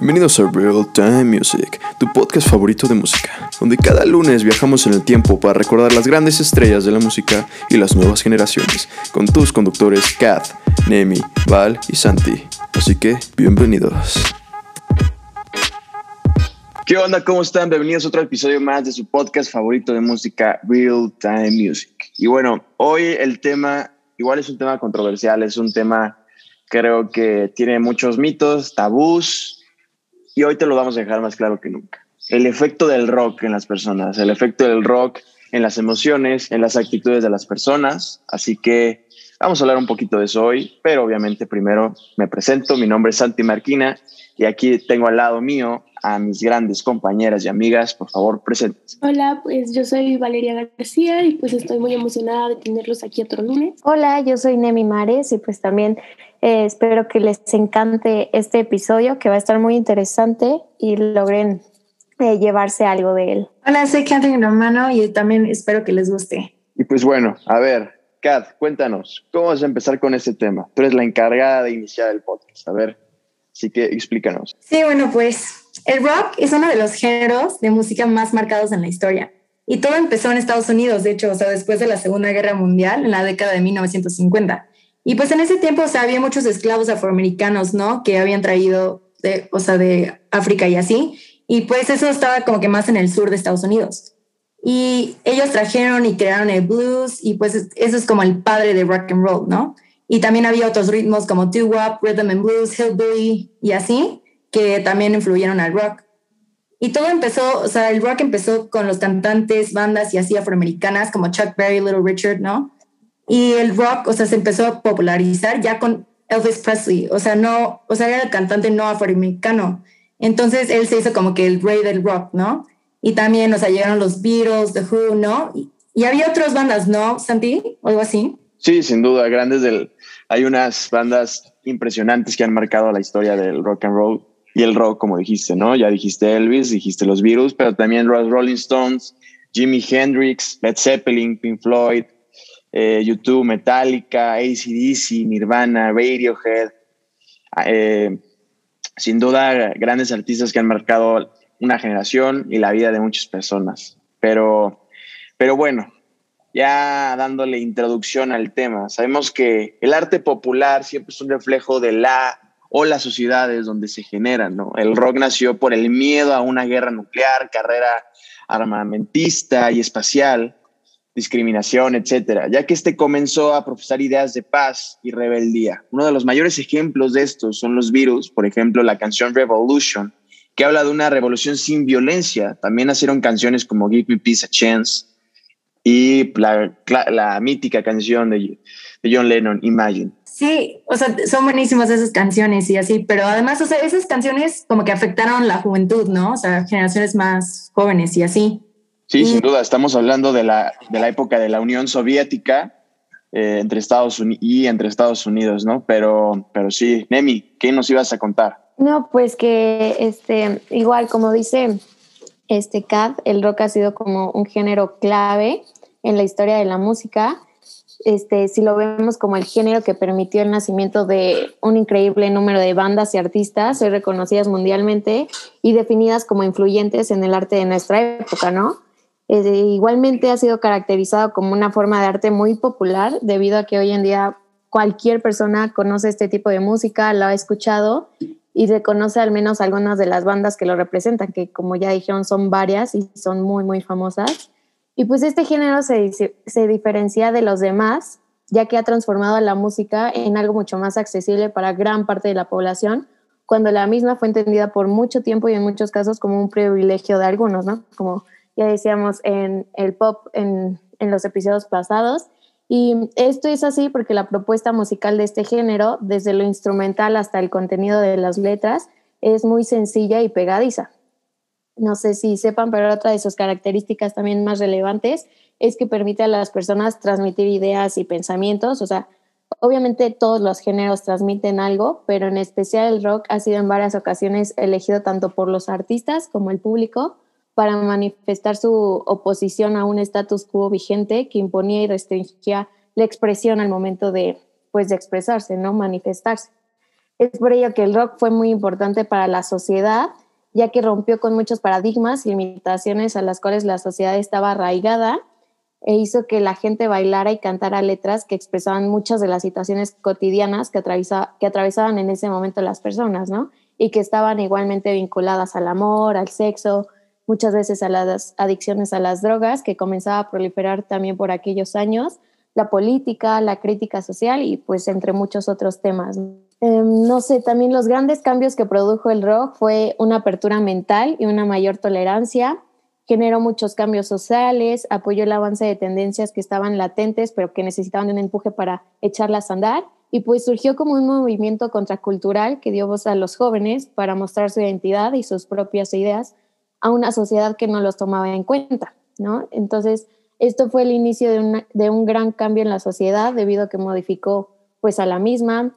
Bienvenidos a Real Time Music, tu podcast favorito de música, donde cada lunes viajamos en el tiempo para recordar las grandes estrellas de la música y las nuevas generaciones, con tus conductores Kath, Nemi, Val y Santi. Así que, bienvenidos. ¿Qué onda? ¿Cómo están? Bienvenidos a otro episodio más de su podcast favorito de música, Real Time Music. Y bueno, hoy el tema, igual es un tema controversial, es un tema creo que tiene muchos mitos, tabús, y hoy te lo vamos a dejar más claro que nunca. El efecto del rock en las personas, el efecto del rock en las emociones, en las actitudes de las personas. Así que vamos a hablar un poquito de eso hoy, pero obviamente primero me presento. Mi nombre es Santi Marquina y aquí tengo al lado mío a mis grandes compañeras y amigas. Por favor, presentes. Hola, pues yo soy Valeria García y pues estoy muy emocionada de tenerlos aquí otro lunes. Hola, yo soy Nemi Mares y pues también eh, espero que les encante este episodio que va a estar muy interesante y logren eh, llevarse algo de él. Hola, soy Catherine Romano y también espero que les guste. Y pues bueno, a ver, Kat, cuéntanos, ¿cómo vas a empezar con este tema? Tú eres la encargada de iniciar el podcast, a ver, así que explícanos. Sí, bueno, pues el rock es uno de los géneros de música más marcados en la historia. Y todo empezó en Estados Unidos, de hecho, o sea, después de la Segunda Guerra Mundial, en la década de 1950. Y pues en ese tiempo, o sea, había muchos esclavos afroamericanos, ¿no? Que habían traído, de, o sea, de África y así. Y pues eso estaba como que más en el sur de Estados Unidos. Y ellos trajeron y crearon el blues y pues eso es como el padre de rock and roll, ¿no? Y también había otros ritmos como doo-wop, rhythm and blues, hillbilly y así, que también influyeron al rock. Y todo empezó, o sea, el rock empezó con los cantantes, bandas y así afroamericanas como Chuck Berry, Little Richard, ¿no? Y el rock, o sea, se empezó a popularizar ya con Elvis Presley, o sea, no, o sea, era el cantante no afroamericano. Entonces él se hizo como que el rey del rock, ¿no? Y también, o sea, llegaron los Beatles, The Who, ¿no? Y, había otras bandas, ¿no, Santi? O algo así. Sí, sin duda, grandes del... Hay unas bandas impresionantes que han marcado la historia del rock and roll y el rock, como dijiste, ¿no? Ya dijiste Elvis, dijiste los Beatles, pero también los Rolling Stones, Jimi Hendrix, Led Zeppelin, Pink Floyd, eh, YouTube, Metallica, ACDC, Nirvana, Radiohead. Eh, sin duda, grandes artistas que han marcado una generación y la vida de muchas personas. Pero, pero bueno, ya dándole introducción al tema, sabemos que el arte popular siempre es un reflejo de la o las sociedades donde se generan, ¿no? El rock nació por el miedo a una guerra nuclear, carrera armamentista y espacial, discriminación, etcétera, ya que este comenzó a profesar ideas de paz y rebeldía. Uno de los mayores ejemplos de esto son los virus, por ejemplo, la canción Revolution, que habla de una revolución sin violencia. También nacieron canciones como Give Me Peace a Chance y la, mítica canción de, de John Lennon, Imagine. Sí, o sea, son buenísimas esas canciones y así, pero además, o sea, esas canciones como que afectaron la juventud, ¿no? O sea, generaciones más jóvenes y así. Sí, sin duda, estamos hablando de la, de la época de la Unión Soviética eh, entre Estados Unidos y entre Estados Unidos, ¿no? Pero, pero sí, Nemi, ¿qué nos ibas a contar? No, pues que este, igual como dice este Kat, el rock ha sido como un género clave en la historia de la música. Este, si lo vemos como el género que permitió el nacimiento de un increíble número de bandas y artistas hoy reconocidas mundialmente y definidas como influyentes en el arte de nuestra época, ¿no? igualmente ha sido caracterizado como una forma de arte muy popular debido a que hoy en día cualquier persona conoce este tipo de música, lo ha escuchado y reconoce al menos algunas de las bandas que lo representan, que como ya dijeron son varias y son muy, muy famosas. Y pues este género se, se diferencia de los demás, ya que ha transformado la música en algo mucho más accesible para gran parte de la población, cuando la misma fue entendida por mucho tiempo y en muchos casos como un privilegio de algunos, ¿no? Como ya decíamos en el pop en, en los episodios pasados. Y esto es así porque la propuesta musical de este género, desde lo instrumental hasta el contenido de las letras, es muy sencilla y pegadiza. No sé si sepan, pero otra de sus características también más relevantes es que permite a las personas transmitir ideas y pensamientos. O sea, obviamente todos los géneros transmiten algo, pero en especial el rock ha sido en varias ocasiones elegido tanto por los artistas como el público para manifestar su oposición a un status quo vigente que imponía y restringía la expresión al momento de, pues, de expresarse, ¿no? Manifestarse. Es por ello que el rock fue muy importante para la sociedad, ya que rompió con muchos paradigmas y limitaciones a las cuales la sociedad estaba arraigada e hizo que la gente bailara y cantara letras que expresaban muchas de las situaciones cotidianas que, atravesaban en ese momento las personas, ¿no? Y que estaban igualmente vinculadas al amor, al sexo, muchas veces a las adicciones a las drogas, que comenzaba a proliferar también por aquellos años, la política, la crítica social y pues entre muchos otros temas. Em, no sé, también los grandes cambios que produjo el rock fue una apertura mental y una mayor tolerancia. Generó muchos cambios sociales, apoyó el avance de tendencias que estaban latentes, pero que necesitaban un empuje para echarlas a andar. Y pues surgió como un movimiento contracultural que dio voz a los jóvenes para mostrar su identidad y sus propias ideas a una sociedad que no los tomaba en cuenta, ¿no? Entonces, esto fue el inicio de, de un gran cambio en la sociedad debido a que modificó pues a la misma,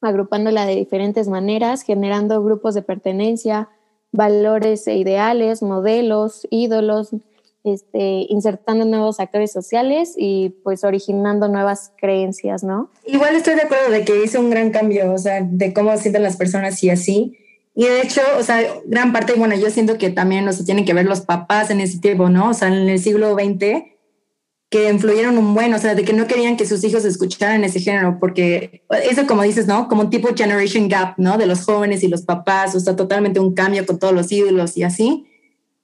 agrupándola de diferentes maneras, generando grupos de pertenencia, valores e ideales, modelos, ídolos, este, insertando nuevos actores sociales y pues originando nuevas creencias, ¿no? Igual estoy de acuerdo de que hizo un gran cambio, o sea, de cómo sienten las personas y así. Y de hecho, o sea, gran parte, bueno, yo siento que también, o sea, tienen que ver los papás en ese tiempo, ¿no? O sea, en el siglo XX, que influyeron un buen, o sea, de que no querían que sus hijos escucharan ese género, porque eso como dices, ¿no? Como un tipo generation gap, ¿no? De los jóvenes y los papás, o sea, totalmente un cambio con todos los ídolos y así.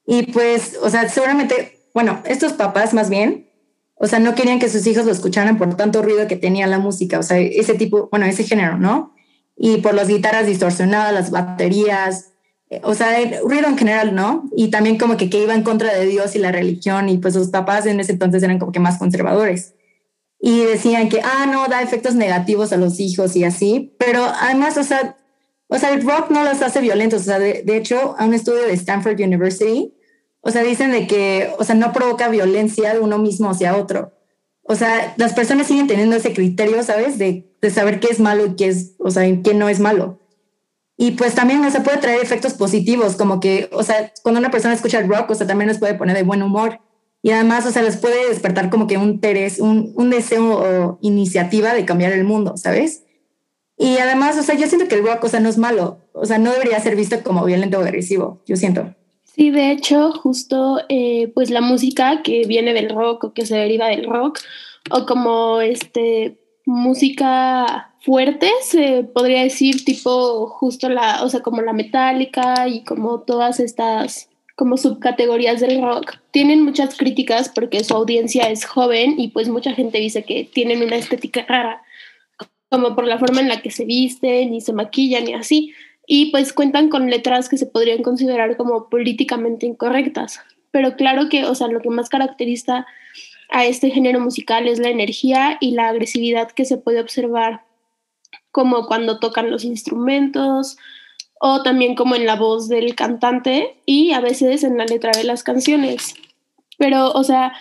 Y pues, o sea, seguramente, bueno, estos papás más bien, o sea, no querían que sus hijos lo escucharan por tanto ruido que tenía la música, o sea, ese tipo, bueno, ese género, ¿no? Y por las guitarras distorsionadas, las baterías, o sea, el ruido en general, ¿no? Y también como que, que iba en contra de Dios y la religión y pues sus papás en ese entonces eran como que más conservadores. Y decían que, ah, no, da efectos negativos a los hijos y así, pero además, o sea, o sea, el rock no los hace violentos, o sea, de, de hecho, a un estudio de Stanford University, o sea, dicen de que, o sea, no provoca violencia de uno mismo hacia otro. O sea, las personas siguen teniendo ese criterio, ¿sabes? De, saber qué es malo y qué es, o sea, qué no es malo. Y pues también, o sea, puede traer efectos positivos, como que, o sea, cuando una persona escucha el rock, o sea, también les puede poner de buen humor. Y además, o sea, les puede despertar como que un interés, un, un deseo o iniciativa de cambiar el mundo, ¿sabes? Y además, o sea, yo siento que el rock, o sea, no es malo, o sea, no debería ser visto como violento o agresivo, yo siento. Sí, de hecho, justo, eh, pues la música que viene del rock o que se deriva del rock, o como este, música fuerte, se podría decir, tipo justo la, o sea, como la metálica y como todas estas como subcategorías del rock. Tienen muchas críticas porque su audiencia es joven y pues mucha gente dice que tienen una estética rara, como por la forma en la que se visten y se maquillan y así. Y pues cuentan con letras que se podrían considerar como políticamente incorrectas. Pero claro que, o sea, lo que más caracteriza a este género musical es la energía y la agresividad que se puede observar como cuando tocan los instrumentos o también como en la voz del cantante y a veces en la letra de las canciones. Pero, o sea,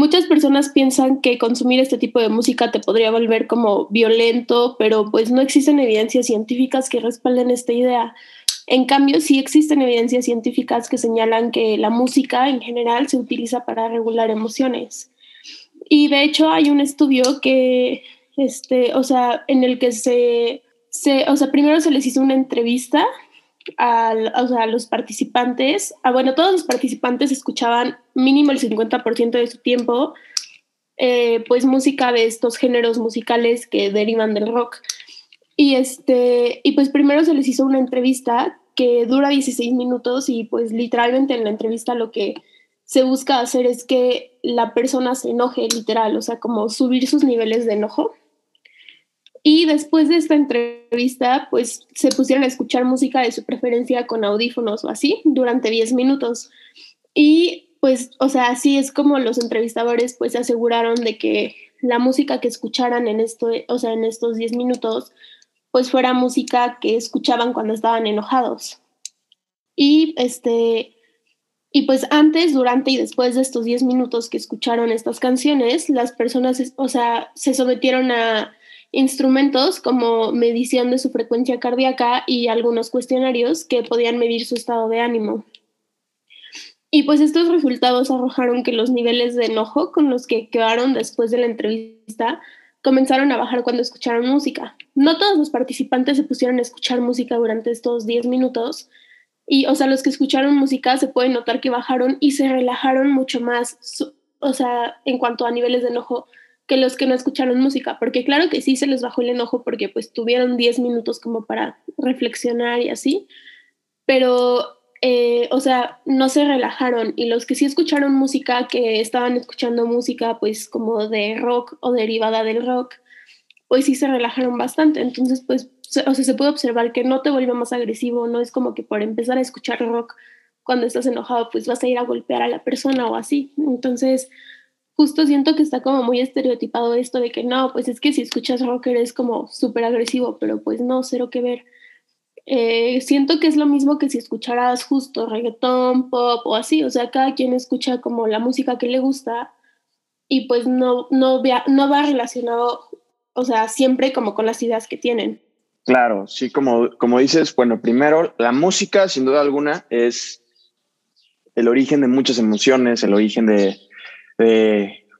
muchas personas piensan que consumir este tipo de música te podría volver como violento, pero pues no existen evidencias científicas que respalden esta idea. En cambio, sí existen evidencias científicas que señalan que la música en general se utiliza para regular emociones. Y de hecho hay un estudio que, este, o sea, en el que se, se o sea, primero se les hizo una entrevista a, a los participantes. Ah, bueno, todos los participantes escuchaban mínimo el 50% de su tiempo, eh, pues música de estos géneros musicales que derivan del rock. Y, este, y pues primero se les hizo una entrevista que dura 16 minutos y pues literalmente en la entrevista lo que se busca hacer es que la persona se enoje literal, o sea, como subir sus niveles de enojo. Y después de esta entrevista, pues se pusieron a escuchar música de su preferencia con audífonos o así durante 10 minutos. Y pues, o sea, así es como los entrevistadores pues se aseguraron de que la música que escucharan en esto, o sea, en estos 10 minutos, pues fuera música que escuchaban cuando estaban enojados. Y este, y pues antes, durante y después de estos 10 minutos que escucharon estas canciones, las personas, o sea, se sometieron a instrumentos como medición de su frecuencia cardíaca y algunos cuestionarios que podían medir su estado de ánimo. Y pues estos resultados arrojaron que los niveles de enojo con los que quedaron después de la entrevista comenzaron a bajar cuando escucharon música. No todos los participantes se pusieron a escuchar música durante estos 10 minutos. Y, o sea, los que escucharon música se puede notar que bajaron y se relajaron mucho más, o sea, en cuanto a niveles de enojo, que los que no escucharon música. Porque claro que sí se les bajó el enojo porque pues tuvieron 10 minutos como para reflexionar y así. Pero eh, o sea, no se relajaron y los que sí escucharon música, que estaban escuchando música pues como de rock o derivada del rock, pues sí se relajaron bastante. Entonces, pues, o sea, se puede observar que no te vuelve más agresivo, no es como que por empezar a escuchar rock cuando estás enojado, pues vas a ir a golpear a la persona o así. Entonces, justo siento que está como muy estereotipado esto de que no, pues es que si escuchas rock eres como súper agresivo, pero pues no, cero que ver. Eh, siento que es lo mismo que si escucharas justo reggaetón, pop o así, o sea, cada quien escucha como la música que le gusta y pues no, no, no va relacionado, o sea, siempre como con las ideas que tienen. Claro, sí, como, como dices, bueno, primero, la música, sin duda alguna, es el origen de muchas emociones, el origen de,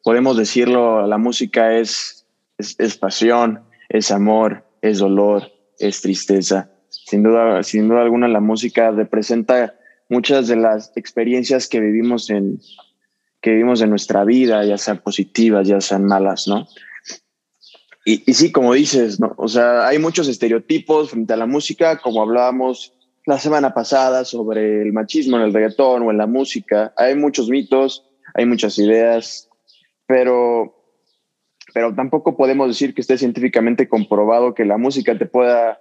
podemos decirlo, la música es, es pasión, es amor, es dolor, es tristeza sin duda, sin duda alguna la música representa muchas de las experiencias que vivimos en que vivimos en nuestra vida, ya sean positivas, ya sean malas, ¿no? Y, y sí, como dices, ¿no? O sea, hay muchos estereotipos frente a la música, como hablábamos la semana pasada sobre el machismo en el reggaetón o en la música. Hay muchos mitos, hay muchas ideas, pero, pero tampoco podemos decir que esté científicamente comprobado que la música te pueda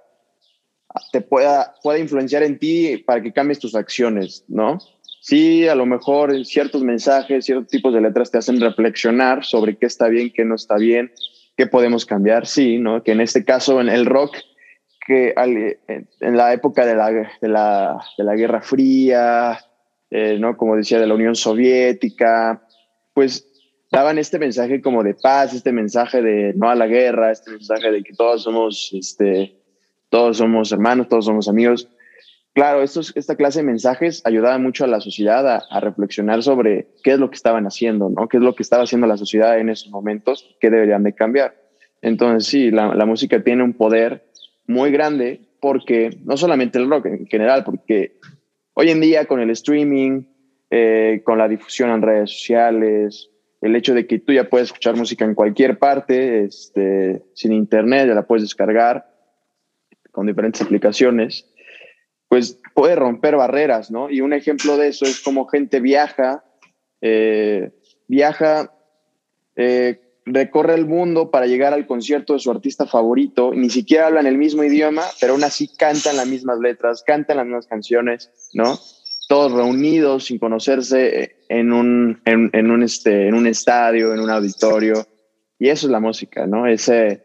te pueda, pueda influenciar en ti para que cambies tus acciones, ¿no? Sí, a lo mejor ciertos mensajes, ciertos tipos de letras te hacen reflexionar sobre qué está bien, qué no está bien, qué podemos cambiar, sí, ¿no? Que en este caso, en el rock, que en la época de la, de la, de la Guerra Fría, eh, ¿no? Como decía, de la Unión Soviética, pues daban este mensaje como de paz, este mensaje de no a la guerra, este mensaje de que todos somos, este, todos somos hermanos, todos somos amigos. Claro, estos, esta clase de mensajes ayudaba mucho a la sociedad a, reflexionar sobre qué es lo que estaban haciendo, ¿no? qué es lo que estaba haciendo la sociedad en esos momentos, qué deberían de cambiar. Entonces, sí, la, la música tiene un poder muy grande porque, no solamente el rock en general, porque hoy en día con el streaming, eh, con la difusión en redes sociales, el hecho de que tú ya puedes escuchar música en cualquier parte, este, sin internet, ya la puedes descargar, con diferentes aplicaciones, pues puede romper barreras, ¿no? Y un ejemplo de eso es como gente viaja, eh, viaja, eh, recorre el mundo para llegar al concierto de su artista favorito, ni siquiera hablan el mismo idioma, pero aún así cantan las mismas letras, cantan las mismas canciones, ¿no? Todos reunidos sin conocerse en un, en, un, este, en un estadio, en un auditorio. Y eso es la música, ¿no? Ese,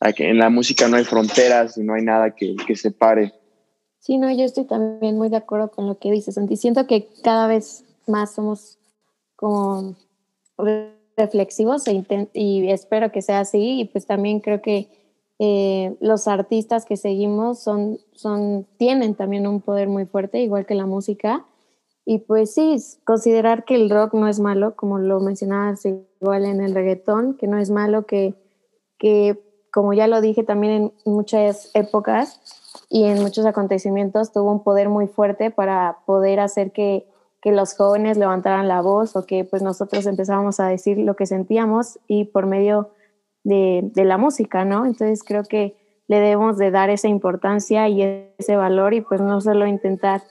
en la música no hay fronteras y no hay nada que, que separe. Sí, no, yo estoy también muy de acuerdo con lo que dices, Santi. Siento que cada vez más somos como reflexivos e y espero que sea así. Y pues también creo que eh, los artistas que seguimos son, son, tienen también un poder muy fuerte, igual que la música. Y pues sí, considerar que el rock no es malo, como lo mencionabas igual en el reggaetón, que no es malo, que, que como ya lo dije también en muchas épocas y en muchos acontecimientos, tuvo un poder muy fuerte para poder hacer que, que los jóvenes levantaran la voz o que pues nosotros empezábamos a decir lo que sentíamos y por medio de, de la música, ¿no? Entonces creo que le debemos de dar esa importancia y ese valor y pues no solo intentar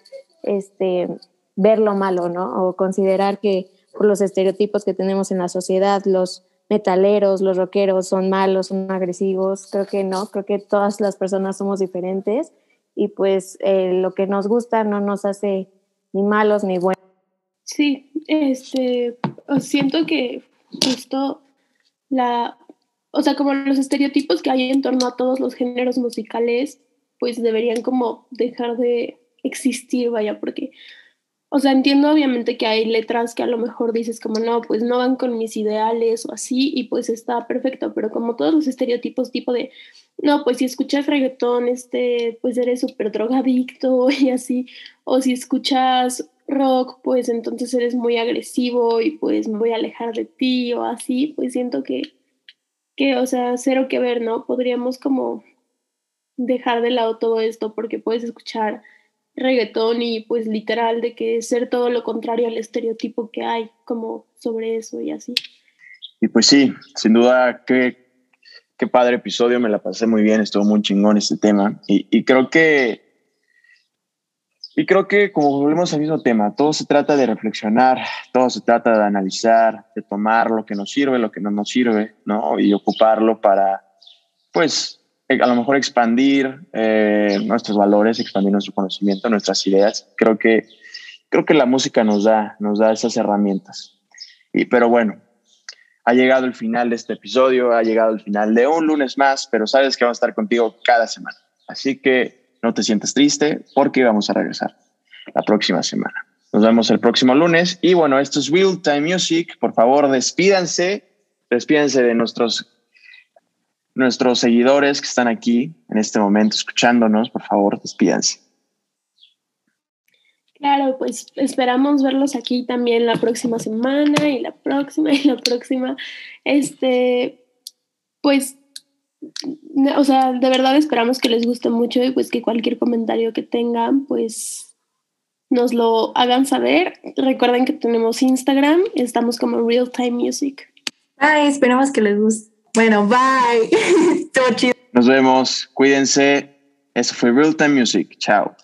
este, ver lo malo, ¿no? O considerar que por los estereotipos que tenemos en la sociedad, los metaleros, los rockeros son malos, son agresivos. Creo que no, creo que todas las personas somos diferentes y pues eh, lo que nos gusta no nos hace ni malos ni buenos. Sí, este, siento que justo la, o sea, como los estereotipos que hay en torno a todos los géneros musicales, pues deberían como dejar de existir, vaya, porque o sea, entiendo obviamente que hay letras que a lo mejor dices como no, pues no van con mis ideales o así y pues está perfecto, pero como todos los estereotipos tipo de, no, pues si escuchas reggaetón, este, pues eres súper drogadicto y así, o si escuchas rock, pues entonces eres muy agresivo y pues me voy a alejar de ti o así, pues siento que que, o sea, cero que ver, ¿no? Podríamos como dejar de lado todo esto porque puedes escuchar reggaetón y pues literal de que ser todo lo contrario al estereotipo que hay como sobre eso y así. Y pues sí, sin duda, qué, qué padre episodio, me la pasé muy bien, estuvo muy chingón este tema y, y creo que y creo que como volvemos al mismo tema, todo se trata de reflexionar, todo se trata de analizar, de tomar lo que nos sirve, lo que no nos sirve, ¿no? Y ocuparlo para, pues, eh, a lo mejor expandir eh, nuestros valores, expandir nuestro conocimiento, nuestras ideas. Creo que, creo que la música nos da, nos da esas herramientas. Y, pero bueno, ha llegado el final de este episodio, ha llegado el final de un lunes más, pero sabes que vamos a estar contigo cada semana. Así que no te sientas triste porque vamos a regresar la próxima semana. Nos vemos el próximo lunes. Y bueno, esto es Real Time Music. Por favor, despídanse. Despídanse de nuestros, nuestros seguidores que están aquí en este momento escuchándonos. Por favor, despídanse. Claro, pues esperamos verlos aquí también la próxima semana y la próxima y la próxima. Este, pues o sea, de verdad esperamos que les guste mucho y pues que cualquier comentario que tengan, pues nos lo hagan saber. Recuerden que tenemos Instagram, estamos como Real Time Music. Ay, esperamos que les guste. Bueno, bye. Nos vemos, cuídense. Eso fue Real Time Music. Chao.